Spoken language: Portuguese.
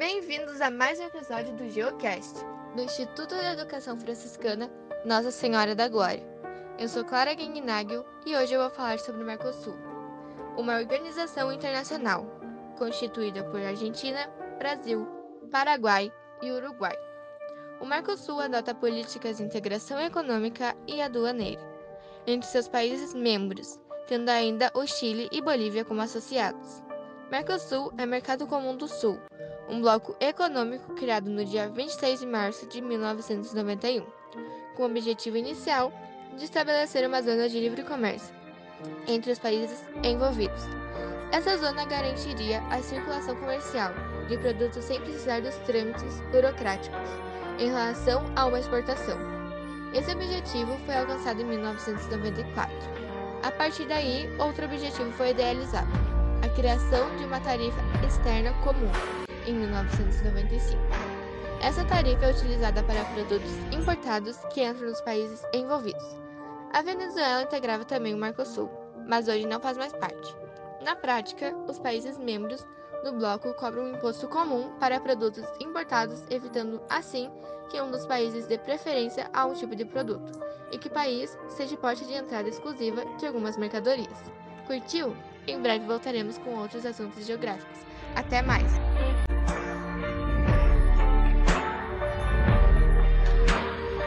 Bem-vindos a mais um episódio do Geocast, do Instituto de Educação Franciscana Nossa Senhora da Glória. Eu sou Clara Guignagel e hoje eu vou falar sobre o Mercosul, uma organização internacional constituída por Argentina, Brasil, Paraguai e Uruguai. O Mercosul adota políticas de integração econômica e aduaneira entre seus países membros, tendo ainda o Chile e Bolívia como associados. Mercosul é Mercado Comum do Sul, um bloco econômico criado no dia 26 de março de 1991, com o objetivo inicial de estabelecer uma zona de livre comércio entre os países envolvidos. Essa zona garantiria a circulação comercial de produtos sem precisar dos trâmites burocráticos em relação a uma exportação. Esse objetivo foi alcançado em 1994. A partir daí, outro objetivo foi idealizado: a criação de uma tarifa externa comum, em 1995. Essa tarifa é utilizada para produtos importados que entram nos países envolvidos. A Venezuela integrava também o Mercosul, mas hoje não faz mais parte. Na prática, os países membros do bloco cobram um imposto comum para produtos importados, evitando assim que um dos países dê preferência a um tipo de produto e que país seja porta de entrada exclusiva de algumas mercadorias. Curtiu? Em breve voltaremos com outros assuntos geográficos. Até mais!